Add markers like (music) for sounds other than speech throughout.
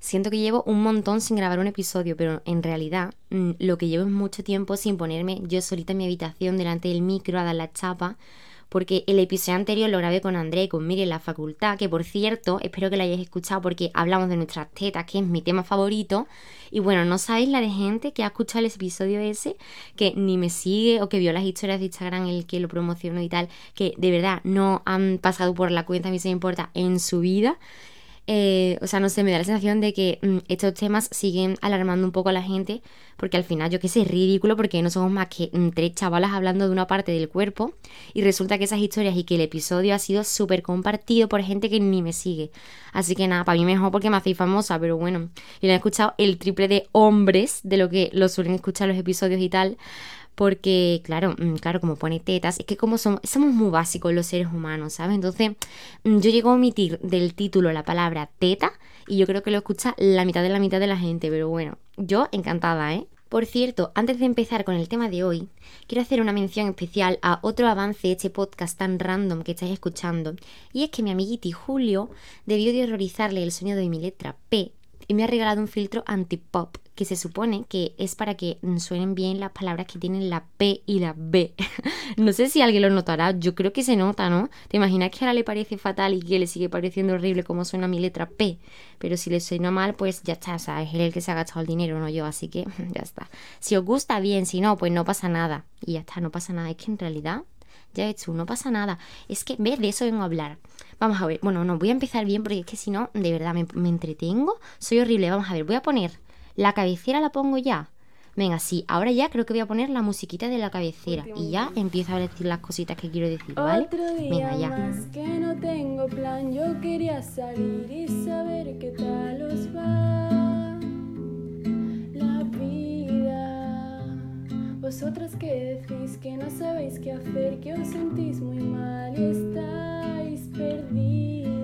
Siento que llevo un montón sin grabar un episodio, pero en realidad mm, lo que llevo es mucho tiempo sin ponerme yo solita en mi habitación delante del micro a dar la chapa, porque el episodio anterior lo grabé con André y con Miri en la facultad, que por cierto, espero que lo hayáis escuchado porque hablamos de nuestras tetas, que es mi tema favorito. Y bueno, no sabéis la de gente que ha escuchado el episodio ese, que ni me sigue o que vio las historias de Instagram el que lo promocionó y tal, que de verdad no han pasado por la cuenta, a mí se me importa, en su vida. Eh, o sea, no sé, me da la sensación de que mm, estos temas siguen alarmando un poco a la gente, porque al final, yo qué sé, es ridículo porque no somos más que mm, tres chavalas hablando de una parte del cuerpo y resulta que esas historias y que el episodio ha sido súper compartido por gente que ni me sigue. Así que nada, para mí mejor porque me hacéis famosa, pero bueno, y lo he escuchado el triple de hombres de lo que lo suelen escuchar los episodios y tal porque claro, mm, claro, como pone tetas, es que como somos, muy básicos los seres humanos, ¿sabes? Entonces, mm, yo llego a omitir del título la palabra teta y yo creo que lo escucha la mitad de la mitad de la gente, pero bueno, yo encantada, ¿eh? Por cierto, antes de empezar con el tema de hoy, quiero hacer una mención especial a otro avance de este podcast tan random que estáis escuchando, y es que mi amiguiti Julio debió de horrorizarle el sonido de mi letra P y me ha regalado un filtro anti-pop que se supone que es para que suenen bien las palabras que tienen la P y la B. (laughs) no sé si alguien lo notará, yo creo que se nota, ¿no? ¿Te imaginas que ahora le parece fatal y que le sigue pareciendo horrible cómo suena mi letra P? Pero si le suena mal, pues ya está, o sea, es él el que se ha gastado el dinero, no yo, así que (laughs) ya está. Si os gusta bien, si no, pues no pasa nada. Y ya está, no pasa nada. Es que en realidad, ya he hecho, no pasa nada. Es que, ¿ves? De eso vengo a hablar. Vamos a ver, bueno, no, voy a empezar bien porque es que si no, de verdad, me, me entretengo. Soy horrible. Vamos a ver, voy a poner la cabecera la pongo ya. Venga, sí, ahora ya creo que voy a poner la musiquita de la cabecera y ya empiezo a decir las cositas que quiero decir, ¿vale? Venga, ya. Más que no tengo plan, yo quería salir y saber qué tal os va la vida. Vosotras que decís que no sabéis qué hacer, que os sentís muy mal y estáis perdidas,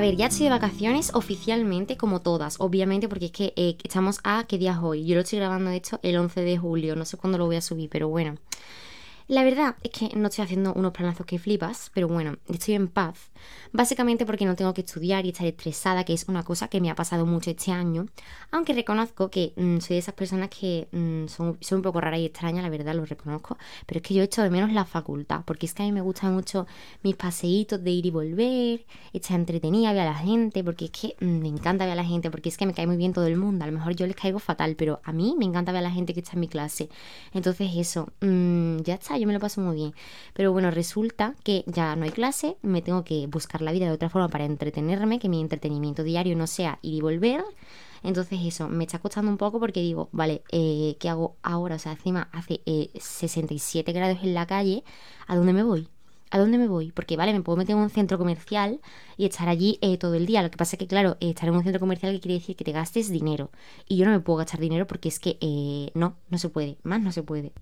A ver, ya estoy de vacaciones oficialmente, como todas, obviamente, porque es que eh, estamos a qué día es hoy. Yo lo estoy grabando, de hecho, el 11 de julio, no sé cuándo lo voy a subir, pero bueno. La verdad es que no estoy haciendo unos planazos que flipas, pero bueno, estoy en paz. Básicamente porque no tengo que estudiar y estar estresada, que es una cosa que me ha pasado mucho este año. Aunque reconozco que mm, soy de esas personas que mm, son, un poco raras y extrañas, la verdad, lo reconozco. Pero es que yo he hecho de menos la facultad, porque es que a mí me gustan mucho mis paseitos de ir y volver, estar entretenida, ver a la gente, porque es que mm, me encanta ver a la gente, porque es que me cae muy bien todo el mundo. A lo mejor yo les caigo fatal, pero a mí me encanta ver a la gente que está en mi clase. Entonces eso, ya está yo me lo paso muy bien. Pero bueno, resulta que ya no hay clase, me tengo que buscar la vida de otra forma para entretenerme, que mi entretenimiento diario no sea ir y volver. Entonces eso, me está costando un poco porque digo, vale, eh, ¿qué hago ahora? O sea, encima hace 67 eh, grados en la calle, ¿a dónde me voy? ¿A dónde me voy? Porque, vale, me puedo meter en un centro comercial y estar allí eh, todo el día. Lo que pasa es que, claro, estar en un centro comercial quiere decir que te gastes dinero. Y yo no me puedo gastar dinero porque es que no, no se puede. Más no se puede.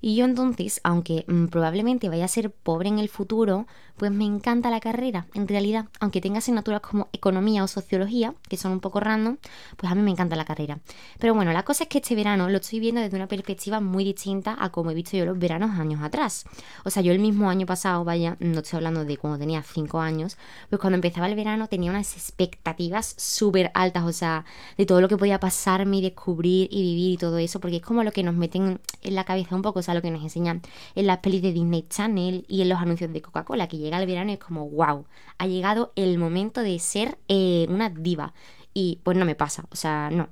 Y yo entonces, aunque mm, probablemente vaya a ser pobre en el futuro, pues me encanta la carrera, en realidad. Aunque tenga asignaturas como economía o sociología, que son un poco random, pues a mí me encanta la carrera. Pero bueno, la cosa es que este verano lo estoy viendo desde una perspectiva muy distinta a como he visto yo los veranos años atrás. O sea, yo el mismo año pasado, vaya, no estoy hablando de cuando tenía 5 años, pues cuando empezaba el verano tenía unas expectativas súper altas, o sea, de todo lo que podía pasarme y descubrir y vivir y todo eso, porque es como lo que nos meten en la cabeza un poco, lo que nos enseñan en las pelis de Disney Channel y en los anuncios de Coca-Cola, que llega el verano y es como, wow, ha llegado el momento de ser eh, una diva. Y pues no me pasa, o sea, no.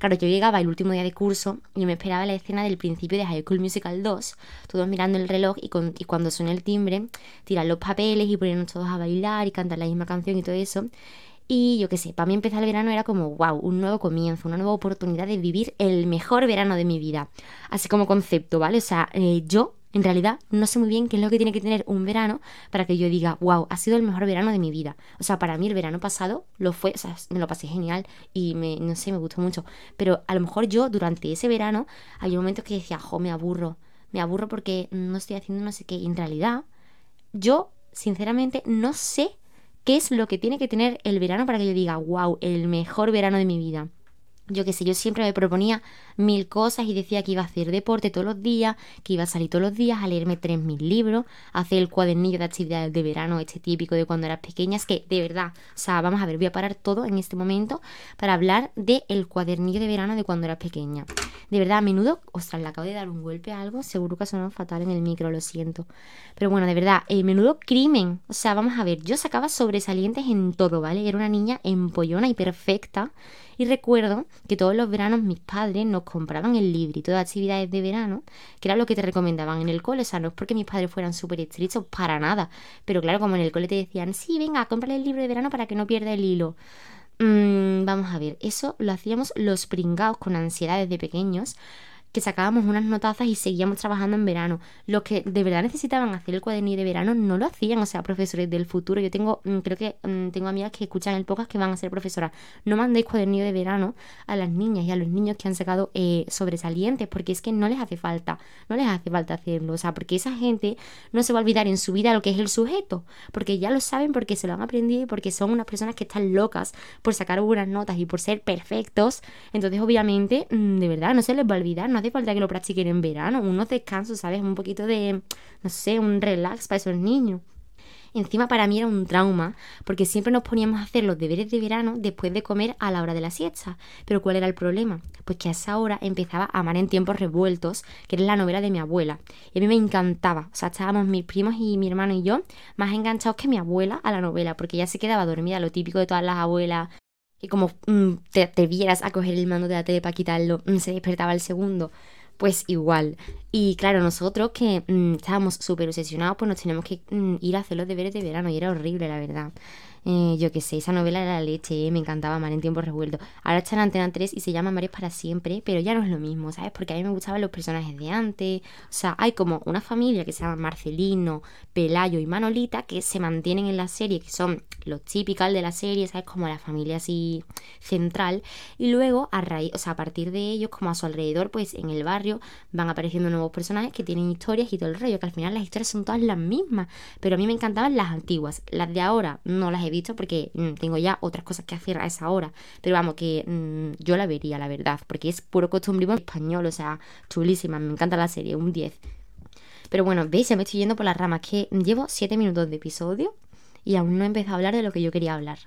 Claro, yo llegaba el último día de curso y me esperaba la escena del principio de High School Musical 2, todos mirando el reloj y, y cuando suena el timbre, tiran los papeles y ponernos todos a bailar y cantar la misma canción y todo eso. Y yo qué sé, para mí empezar el verano era como, wow, un nuevo comienzo, una nueva oportunidad de vivir el mejor verano de mi vida. Así como concepto, ¿vale? O sea, eh, yo En realidad, no sé muy bien qué es lo que tiene que tener un verano para que yo diga, wow, ha sido el mejor verano de mi vida. O sea, para mí el verano pasado lo fue, o sea, me lo pasé genial y me, no sé, me gustó mucho. Pero a lo mejor yo durante ese verano hay momentos que decía, jo, me aburro. Me aburro porque no estoy haciendo no sé qué. Y en realidad, yo, sinceramente, no sé qué es lo que tiene que tener el verano para que yo diga, wow, el mejor verano de mi vida yo qué sé, yo siempre me proponía mil cosas y decía que iba a hacer deporte todos los días, que iba a salir todos los días a leerme tres mil libros, a hacer el cuadernillo de actividades de verano, este típico de cuando eras pequeña. Es que, de verdad, o sea, vamos a ver, voy a parar todo en este momento para hablar del el cuadernillo de verano de cuando eras pequeña. De verdad, a menudo, ostras, le acabo de dar un golpe a algo, seguro que ha sonado fatal en el micro, lo siento. Pero bueno, de verdad, el menudo crimen. O sea, vamos a ver, yo sacaba sobresalientes en todo, ¿vale? Era una niña empollona y perfecta y recuerdo que todos los veranos mis padres nos compraban el librito de actividades de verano, que era lo que te recomendaban en el cole. O sea, no es porque mis padres fueran súper estrictos, para nada. Pero claro, como en el cole te decían, sí, venga, cómprale el libro de verano para que no pierda el hilo. Mm, vamos a ver, eso lo hacíamos los pringados con ansiedades de pequeños que sacábamos unas notazas y seguíamos trabajando en verano. Los que de verdad necesitaban hacer el cuadernillo de verano no lo hacían, o sea, profesores del futuro. Yo tengo, mm, creo que mm, tengo amigas que escuchan el podcast que van a ser profesoras. No mandéis cuadernillo de verano a las niñas y a los niños que han sacado eh, sobresalientes, porque es que no les hace falta, no les hace falta hacerlo, o sea, porque esa gente no se va a olvidar en su vida lo que es el sujeto, porque ya lo saben, porque se lo han aprendido y porque son unas personas que están locas por sacar buenas notas y por ser perfectos. Entonces, obviamente, mm, de verdad, no se les va a olvidar, no hace falta que lo practiquen en verano, unos descansos, ¿sabes? Un poquito de, no sé, un relax para esos niños. Encima para mí era un trauma, porque siempre nos poníamos a hacer los deberes de verano después de comer a la hora de la siesta. Pero ¿cuál era el problema? Pues que a esa hora empezaba a Amar en tiempos revueltos, que era la novela de mi abuela. Y a mí me encantaba. O sea, estábamos mis primos y mi hermano y yo más enganchados que mi abuela a la novela, porque ella se quedaba dormida, lo típico de todas las abuelas y como mm, te, vieras a coger el mando de la tele para quitarlo, mm, se despertaba el segundo. Pues igual. Y claro, nosotros que mm, estábamos súper obsesionados, pues nos teníamos que ir a hacer los deberes de verano y era horrible, la verdad. Eh, yo qué sé, esa novela era la leche, eh, me encantaba Mar en tiempos revueltos. Ahora está en Antena 3 y se llama Mares para siempre, pero ya no es lo mismo, ¿sabes? Porque a mí me gustaban los personajes de antes. O sea, hay como una familia que se llama Marcelino, Pelayo y Manolita que se mantienen en la serie, que son los típicos de la serie, ¿sabes? Como la familia así central. Y luego, a raíz, o sea, a partir de ellos, como a su alrededor, pues en el barrio van apareciendo nuevos personajes que tienen historias y todo el rollo, que al final las historias son todas las mismas. Pero a mí me encantaban las antiguas. Las de ahora no las he visto porque mm, tengo ya otras cosas que hacer a esa hora. Pero vamos, que mm, yo la vería, la verdad, porque es puro costumbrismo español, o sea, chulísima, me encanta la serie, un 10. Pero bueno, veis, ya me estoy yendo por las ramas, que llevo 7 minutos de episodio y aún no he empezado a hablar de lo que yo quería hablar.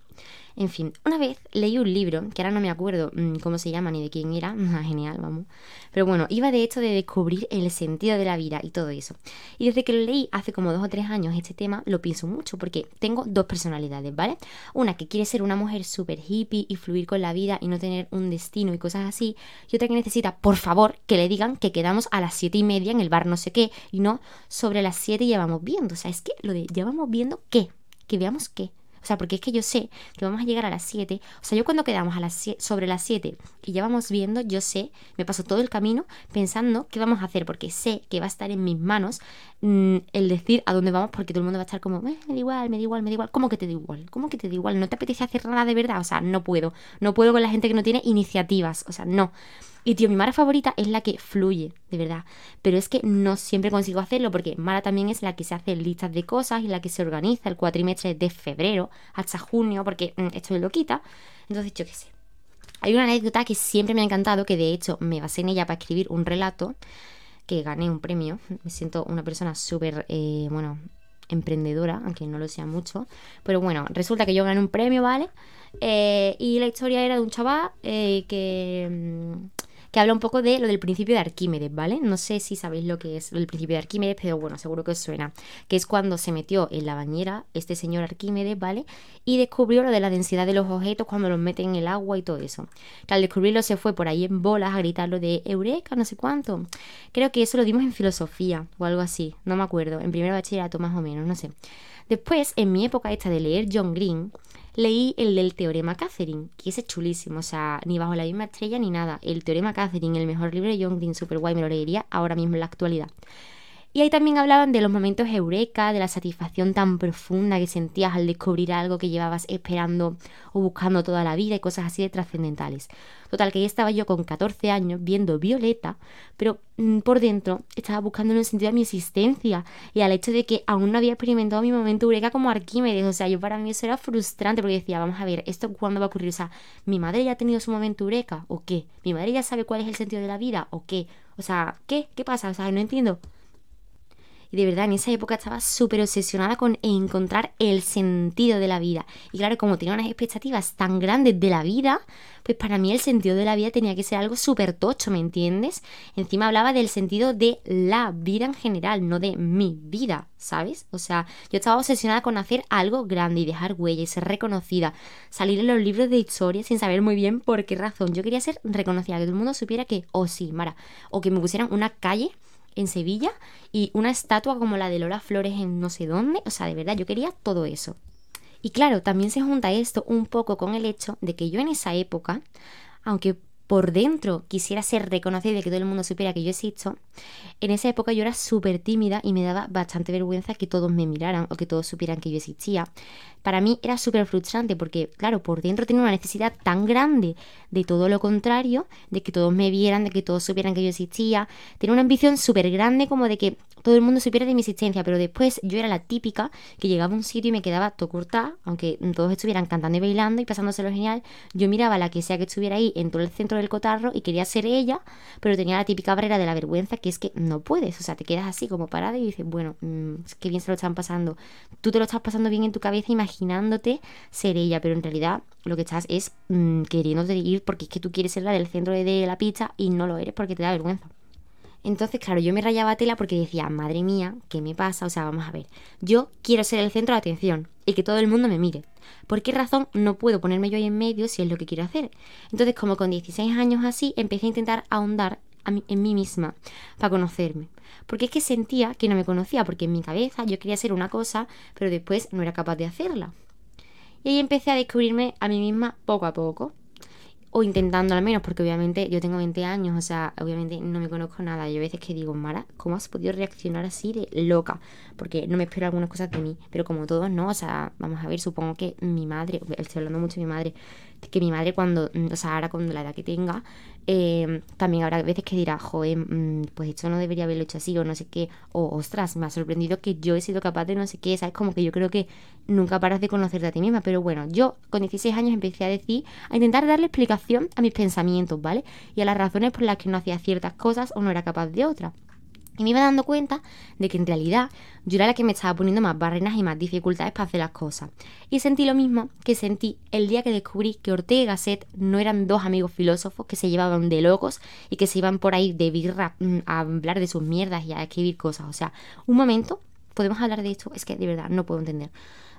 En fin, una vez leí un libro, que ahora no me acuerdo mm, cómo se llama ni de quién era, (laughs) genial, vamos. Pero bueno, iba de hecho de descubrir el sentido de la vida y todo eso. Y desde que lo leí hace como dos o tres años este tema, lo pienso mucho porque tengo dos personalidades, ¿vale? Una que quiere ser una mujer súper hippie y fluir con la vida y no tener un destino y cosas así. Y otra que necesita, por favor, que le digan que quedamos a las siete y media en el bar no sé qué y no sobre las siete ya vamos viendo. O sea, es que lo de ya vamos viendo qué, que veamos qué. O sea, porque es que yo sé que vamos a llegar a las 7. O sea, yo cuando quedamos a las sobre las 7 y ya vamos viendo, yo sé, me paso todo el camino pensando qué vamos a hacer, porque sé que va a estar en mis manos mm, el decir a dónde vamos, porque todo el mundo va a estar como, eh, me da igual, me da igual, me da igual. ¿Cómo que te da igual? ¿Cómo que te da igual? ¿No te apetece hacer nada de verdad? O sea, no puedo. No puedo con la gente que no tiene iniciativas. O sea, no. Y tío, mi Mara favorita es la que fluye, de verdad. Pero es que no siempre consigo hacerlo porque Mara también es la que se hace listas de cosas y la que se organiza el cuatrimestre de febrero hasta junio porque mm, estoy loquita. Entonces, yo qué sé. Hay una anécdota que siempre me ha encantado, que de hecho me basé en ella para escribir un relato, que gané un premio. Me siento una persona súper, eh, bueno, emprendedora, aunque no lo sea mucho. Pero bueno, resulta que yo gané un premio, ¿vale? Eh, y la historia era de un chaval eh, que... Mm, que habla un poco de lo del principio de Arquímedes, ¿vale? No sé si sabéis lo que es el principio de Arquímedes, pero bueno, seguro que os suena. Que es cuando se metió en la bañera este señor Arquímedes, ¿vale? Y descubrió lo de la densidad de los objetos cuando los meten en el agua y todo eso. Que al descubrirlo se fue por ahí en bolas a gritar lo de Eureka, no sé cuánto. Creo que eso lo dimos en filosofía o algo así, no me acuerdo. En primer bachillerato más o menos, no sé. Después, en mi época esta de leer John Green, leí el del teorema Catherine, que ese es chulísimo, o sea, ni bajo la misma estrella ni nada. El teorema Catherine, el mejor libro de John Green, super guay, me lo leería ahora mismo en la actualidad. Y ahí también hablaban de los momentos eureka, de la satisfacción tan profunda que sentías al descubrir algo que llevabas esperando o buscando toda la vida y cosas así de trascendentales. Total, que ahí estaba yo con 14 años viendo Violeta, pero mm, por dentro estaba buscando un sentido a mi existencia y al hecho de que aún no había experimentado mi momento eureka como Arquímedes. O sea, yo para mí eso era frustrante porque decía, vamos a ver, ¿esto cuándo va a ocurrir? O sea, ¿mi madre ya ha tenido su momento eureka o qué? ¿Mi madre ya sabe cuál es el sentido de la vida o qué? O sea, ¿qué? ¿Qué pasa? O sea, no entiendo. Y de verdad, en esa época estaba súper obsesionada con encontrar el sentido de la vida. Y claro, como tenía unas expectativas tan grandes de la vida, pues para mí el sentido de la vida tenía que ser algo súper tocho, ¿me entiendes? Encima hablaba del sentido de la vida en general, no de mi vida, ¿sabes? O sea, yo estaba obsesionada con hacer algo grande y dejar huella y ser reconocida, salir en los libros de historia sin saber muy bien por qué razón. Yo quería ser reconocida, que todo el mundo supiera que, oh sí, Mara, o que me pusieran una calle en Sevilla y una estatua como la de Lola Flores en no sé dónde. O sea, de verdad, yo quería todo eso. Y claro, también se junta esto un poco con el hecho de que yo en esa época, aunque por dentro quisiera ser reconocida y que todo el mundo supiera que yo existo, en esa época yo era súper tímida y me daba bastante vergüenza que todos me miraran o que todos supieran que yo existía. Para mí era súper frustrante porque, claro, por dentro tenía una necesidad tan grande de todo lo contrario, de que todos me vieran, de que todos supieran que yo existía. Tenía una ambición súper grande como de que todo el mundo supiera de mi existencia, pero después yo era la típica que llegaba a un sitio y me quedaba todo aunque todos estuvieran cantando y bailando y pasándoselo genial, yo miraba a la que sea que estuviera ahí en todo el centro del cotarro y quería ser ella, pero tenía la típica barrera de la vergüenza que es que no puedes, o sea, te quedas así como parada y dices, bueno, mmm, qué bien se lo están pasando. Tú te lo estás pasando bien en tu cabeza imaginándote ser ella, pero en realidad lo que estás es mmm, queriéndote ir porque es que tú quieres ser la del centro de la pizza y no lo eres porque te da vergüenza. Entonces, claro, yo me rayaba tela porque decía, madre mía, ¿qué me pasa? O sea, vamos a ver, yo quiero ser el centro de atención y que todo el mundo me mire. ¿Por qué razón no puedo ponerme yo ahí en medio si es lo que quiero hacer? Entonces, como con 16 años así, empecé a intentar ahondar en mí misma para conocerme. Porque es que sentía que no me conocía, porque en mi cabeza yo quería hacer una cosa, pero después no era capaz de hacerla. Y ahí empecé a descubrirme a mí misma poco a poco o intentando al menos, porque obviamente yo tengo 20 años, o sea, obviamente no me conozco nada. Yo a veces que digo, Mara, ¿cómo has podido reaccionar así de loca? Porque no me espero algunas cosas de mí, pero como todos no, o sea, vamos a ver, supongo que mi madre, estoy hablando mucho de mi madre, que mi madre cuando, o sea, ahora con la edad que tenga, eh, también habrá veces que dirá, joder, mm, pues esto no debería haberlo hecho así o no sé qué, o ostras, me ha sorprendido que yo he sido capaz de no sé qué, ¿sabes? Como que yo creo que nunca paras de conocerte a ti misma, pero bueno, yo con 16 años empecé a decir, a intentar darle explicación a mis pensamientos, ¿vale? Y a las razones por las que no hacía ciertas cosas o no era capaz de otras. Y me iba dando cuenta de que en realidad yo era la que me estaba poniendo más barreras y más dificultades para hacer las cosas. Y sentí lo mismo que sentí el día que descubrí que Ortega y Gasset no eran dos amigos filósofos que se llevaban de locos y que se iban por ahí de birra mm, a hablar de sus mierdas y a escribir cosas. O sea, un momento, podemos hablar de esto, es que de verdad no puedo entender.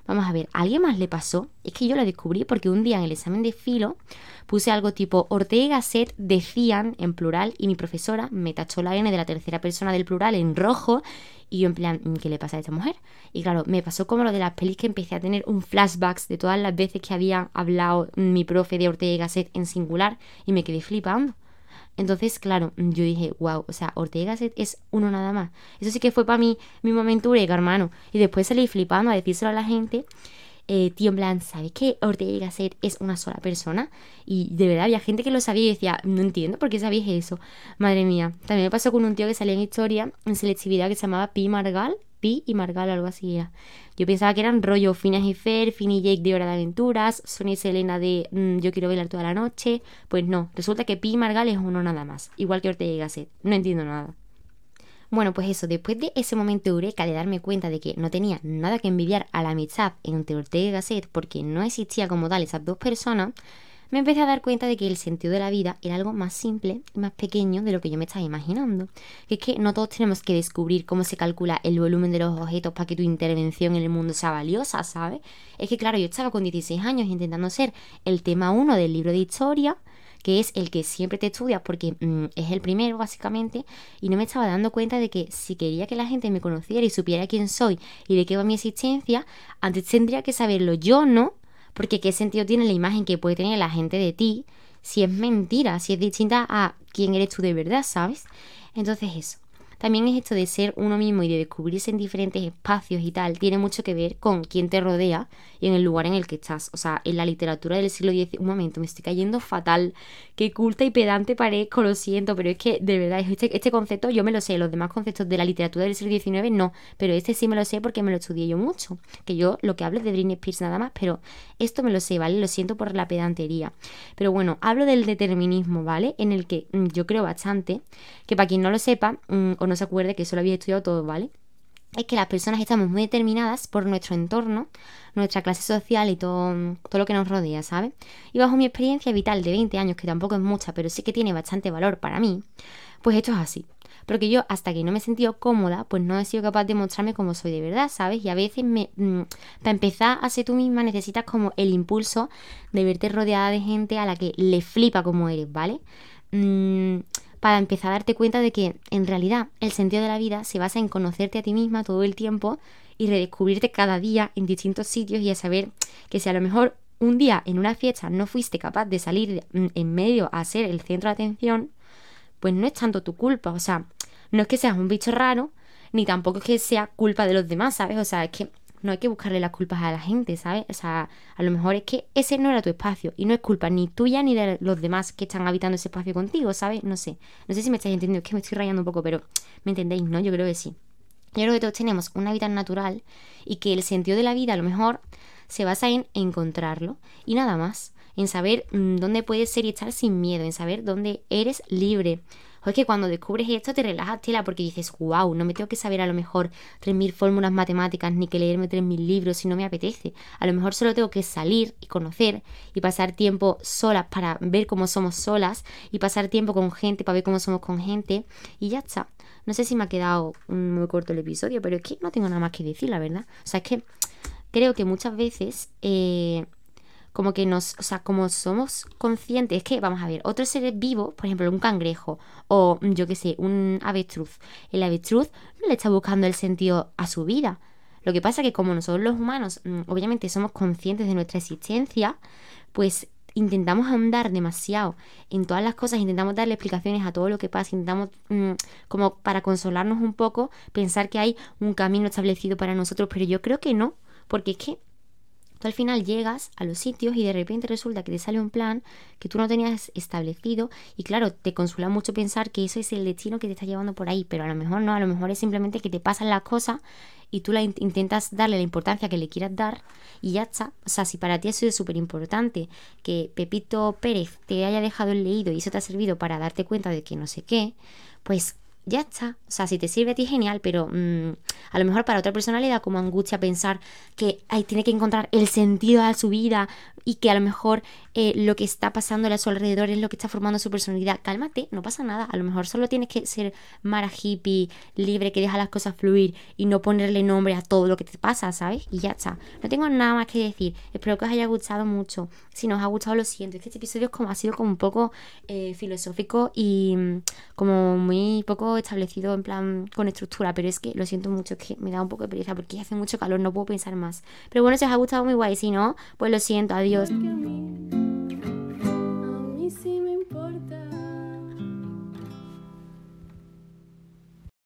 Vamos a ver, ¿a alguien más le pasó? Es que yo lo descubrí porque un día en el examen de filo puse algo tipo Ortega y Gasset decían en plural y mi profesora me tachó la N de la tercera persona del plural en rojo y yo en plan, mm, ¿qué le pasa a esta mujer? Y claro, me pasó como lo de las pelis que empecé a tener un flashback de todas las veces que había hablado mi profe de Ortega y Gasset en singular y me quedé flipando. Entonces, claro, yo dije, wow, o sea, Ortega es uno nada más. Eso sí que fue para mí mi momento eureka, hermano. Y después salí flipando a decírselo a la gente. Eh, tío, en plan, ¿sabes que Ortega Gasset es una sola persona? Y de verdad había gente que lo sabía y decía, no entiendo por qué sabías eso. Madre mía. También me pasó con un tío que salía en historia, en selectividad, que se llamaba Pi Margal. Y Margal, algo así era. Yo pensaba que eran rollo Finas y Fer, Fin y Jake de Hora de Aventuras, Sonia y Selena de mm, Yo quiero bailar toda la noche. Pues no, resulta que Pi y Margal es uno nada más, igual que Ortega y Gasset. No entiendo nada. Bueno, pues eso, después de ese momento eureka de darme cuenta de que no tenía nada que envidiar a la amistad entre Ortega y Gasset porque no existía como tal esas dos personas, me empecé a dar cuenta de que el sentido de la vida era algo más simple y más pequeño de lo que yo me estaba imaginando. Que es que no todos tenemos que descubrir cómo se calcula el volumen de los objetos para que tu intervención en el mundo sea valiosa, ¿sabes? Es que claro, yo estaba con 16 años intentando ser el tema 1 del libro de historia, que es el que siempre te estudias porque mm, es el primero básicamente, y no me estaba dando cuenta de que si quería que la gente me conociera y supiera quién soy y de qué va mi existencia, antes tendría que saberlo yo, ¿no? Porque qué sentido tiene la imagen que puede tener la gente de ti si es mentira, si es distinta a quién eres tú de verdad, ¿sabes? Entonces eso. También es esto de ser uno mismo y de descubrirse en diferentes espacios y tal, tiene mucho que ver con quién te rodea y en el lugar en el que estás. O sea, en la literatura del siglo XIX, un momento, me estoy cayendo fatal, qué culta y pedante parezco, lo siento, pero es que de verdad, este, este concepto yo me lo sé, los demás conceptos de la literatura del siglo XIX no, pero este sí me lo sé porque me lo estudié yo mucho, que yo lo que hablo es de Britney Spears nada más, pero esto me lo sé, ¿vale? Lo siento por la pedantería. Pero bueno, hablo del determinismo, ¿vale? En el que mm, yo creo bastante, que para quien no lo sepa mm, o no se acuerde que eso lo había estudiado todo, ¿vale? es que las personas estamos muy determinadas por nuestro entorno, nuestra clase social y todo, todo, lo que nos rodea, ¿sabes? Y bajo mi experiencia vital de 20 años, que tampoco es mucha, pero sí que tiene bastante valor para mí, pues esto es así. Porque yo, hasta que no me he sentido cómoda, pues no he sido capaz de mostrarme como soy de verdad, ¿sabes? Y a veces, me, mm, para empezar a ser tú misma, necesitas como el impulso de verte rodeada de gente a la que le flipa como eres, ¿vale? Mm, para empezar a darte cuenta de que, en realidad, el sentido de la vida se basa en conocerte a ti misma todo el tiempo y redescubrirte cada día en distintos sitios y a saber que si a lo mejor un día en una fiesta no fuiste capaz de salir mm, en medio a ser el centro de atención, pues no es tanto tu culpa. O sea, no es que seas un bicho raro, ni tampoco es que sea culpa de los demás, ¿sabes? O sea, es que no hay que buscarle las culpas a la gente, ¿sabes? O sea, a lo mejor es que ese no era tu espacio y no es culpa ni tuya ni de los demás que están habitando ese espacio contigo, ¿sabes? No sé. No sé si me estáis entendiendo, es que me estoy rayando un poco, pero me entendéis, ¿no? Yo creo que sí. Yo creo que todos tenemos un hábitat natural y que el sentido de la vida a lo mejor se basa en encontrarlo y nada más, en saber mm, dónde puedes ser y estar sin miedo, en saber dónde eres libre, o es que cuando descubres esto te relajas tela porque dices, wow, no me tengo que saber a lo mejor 3.000 fórmulas matemáticas ni que leerme 3.000 libros si no me apetece. A lo mejor solo tengo que salir y conocer y pasar tiempo solas para ver cómo somos solas y pasar tiempo con gente para ver cómo somos con gente y ya está. No sé si me ha quedado muy corto el episodio, pero es que no tengo nada más que decir, la verdad. O sea, es que creo que muchas veces eh, como que nos, o sea, como somos conscientes, es que, vamos a ver, otros seres vivos, por ejemplo, un cangrejo o yo qué sé, un avestruz, el avestruz no le está buscando el sentido a su vida. Lo que pasa es que como nosotros los humanos, mm, obviamente somos conscientes de nuestra existencia, pues intentamos ahondar demasiado en todas las cosas, intentamos darle explicaciones a todo lo que pasa, intentamos mm, como para consolarnos un poco, pensar que hay un camino establecido para nosotros, pero yo creo que no, porque es que al final llegas a los sitios y de repente resulta que te sale un plan que tú no tenías establecido y claro, te consuela mucho pensar que eso es el destino que te está llevando por ahí, pero a lo mejor no, a lo mejor es simplemente que te pasan las cosas y tú la intentas darle la importancia que le quieras dar y ya está. O sea, si para ti eso es súper importante que Pepito Pérez te haya dejado el leído y eso te ha servido para darte cuenta de que no sé qué, pues ya está. O sea, si te sirve a ti, genial, pero mm, a lo mejor para otra persona le da como angustia pensar que ahí tiene que encontrar el sentido a su vida y que a lo mejor eh, lo que está pasando a su alrededor es lo que está formando su personalidad. Cálmate, no pasa nada. A lo mejor solo tienes que ser mara hippie, libre, que deja las cosas fluir y no ponerle nombre a todo lo que te pasa, ¿sabes? Y ya está. No tengo nada más que decir. Espero que os haya gustado mucho. Si no os ha gustado, lo siento. Es que este episodio como, ha sido como un poco eh, filosófico y mm, como muy poco establecido en plan con estructura, pero es que lo siento mucho, es que me da un poco de pereza porque hace mucho calor, no puedo pensar más. Pero bueno, si os ha gustado muy guay, si no, pues lo siento, adiós.